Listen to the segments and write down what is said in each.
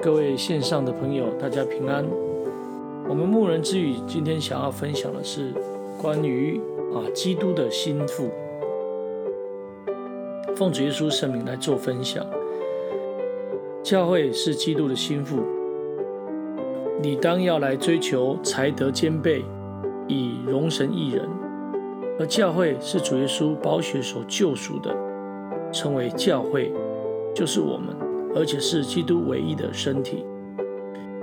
各位线上的朋友，大家平安。我们牧人之语今天想要分享的是关于啊基督的心腹，奉主耶稣圣名来做分享。教会是基督的心腹，你当要来追求才德兼备，以荣神一人。而教会是主耶稣宝血所救赎的，称为教会，就是我们。而且是基督唯一的身体，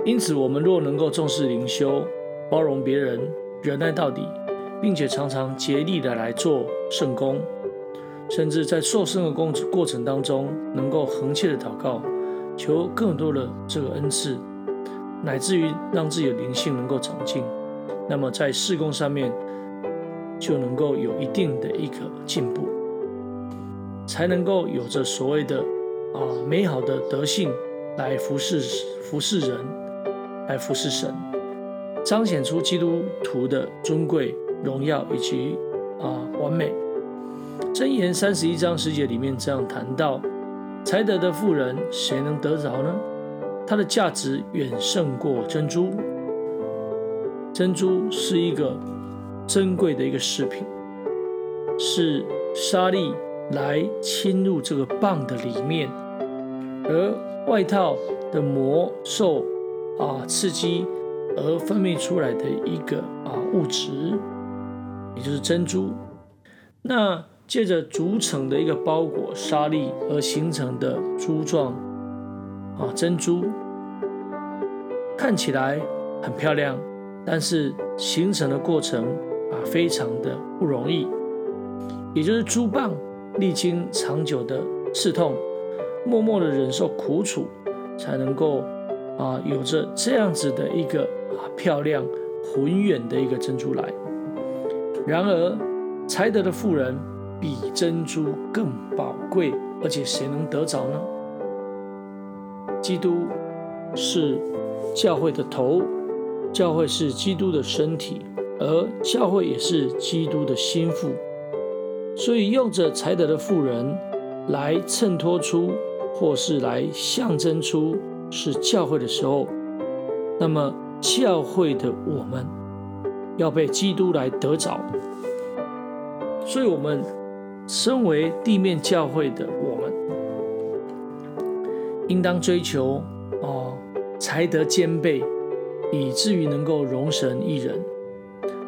因此，我们若能够重视灵修、包容别人、忍耐到底，并且常常竭力的来做圣工，甚至在受圣的过过程当中，能够恒切的祷告，求更多的这个恩赐，乃至于让自己的灵性能够长进，那么在事工上面就能够有一定的一个进步，才能够有着所谓的。啊，美好的德性来服侍服侍人，来服侍神，彰显出基督徒的尊贵、荣耀以及啊完美。箴言三十一章十节里面这样谈到：才德的妇人，谁能得着呢？它的价值远胜过珍珠。珍珠是一个珍贵的一个饰品，是沙粒来侵入这个蚌的里面。而外套的膜受啊刺激而分泌出来的一个啊物质，也就是珍珠。那借着组成的一个包裹沙粒而形成的珠状啊珍珠，看起来很漂亮，但是形成的过程啊非常的不容易，也就是珠蚌历经长久的刺痛。默默的忍受苦楚，才能够啊有着这样子的一个啊漂亮浑圆的一个珍珠来。然而，才德的富人比珍珠更宝贵，而且谁能得着呢？基督是教会的头，教会是基督的身体，而教会也是基督的心腹。所以，用着才德的富人来衬托出。或是来象征出是教会的时候，那么教会的我们要被基督来得着，所以，我们身为地面教会的我们，应当追求哦才德兼备，以至于能够容神一人。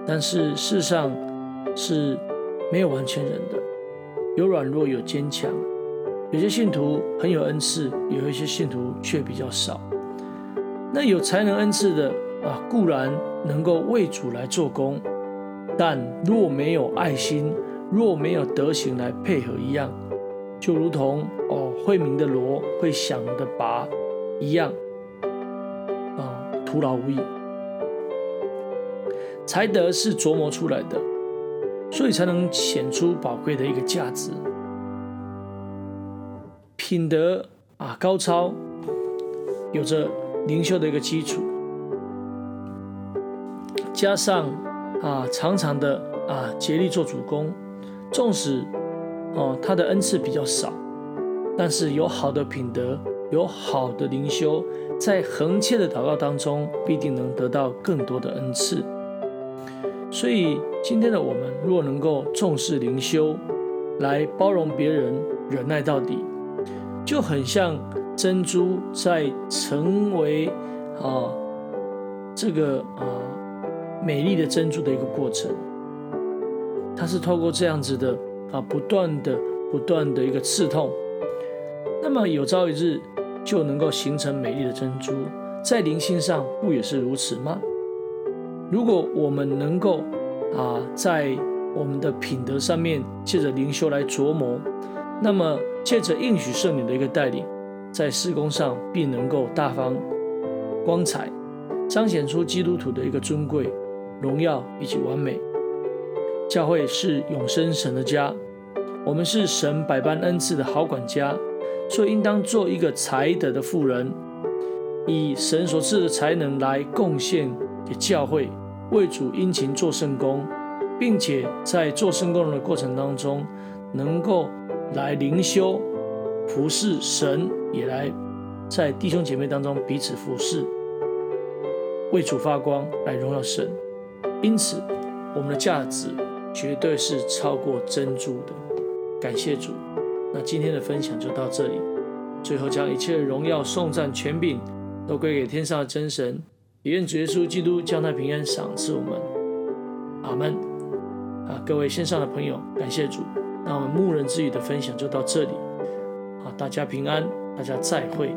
但是世上是没有完全人的，有软弱，有坚强。有些信徒很有恩赐，有一些信徒却比较少。那有才能恩赐的啊，固然能够为主来做工，但若没有爱心，若没有德行来配合一样，就如同哦会鸣的锣，会响的拔一样，啊，徒劳无益。才德是琢磨出来的，所以才能显出宝贵的一个价值。品德啊高超，有着灵修的一个基础，加上啊常常的啊竭力做主工，纵使哦他的恩赐比较少，但是有好的品德，有好的灵修，在恒切的祷告当中，必定能得到更多的恩赐。所以今天的我们，若能够重视灵修，来包容别人，忍耐到底。就很像珍珠在成为啊这个啊美丽的珍珠的一个过程，它是透过这样子的啊不断的不断的一个刺痛，那么有朝一日就能够形成美丽的珍珠，在灵性上不也是如此吗？如果我们能够啊在我们的品德上面借着灵修来琢磨，那么。借着应许圣灵的一个带领，在事工上必能够大方光彩，彰显出基督徒的一个尊贵、荣耀以及完美。教会是永生神的家，我们是神百般恩赐的好管家，所以应当做一个才德的富人，以神所赐的才能来贡献给教会，为主殷勤做圣工，并且在做圣工的过程当中，能够。来灵修服侍神，也来在弟兄姐妹当中彼此服侍，为主发光，来荣耀神。因此，我们的价值绝对是超过珍珠的。感谢主。那今天的分享就到这里。最后，将一切荣耀、颂赞、权柄都归给天上的真神。也愿主耶稣基督将他平安赏赐我们。阿门。啊，各位线上的朋友，感谢主。那我们牧人之语的分享就到这里。啊，大家平安，大家再会。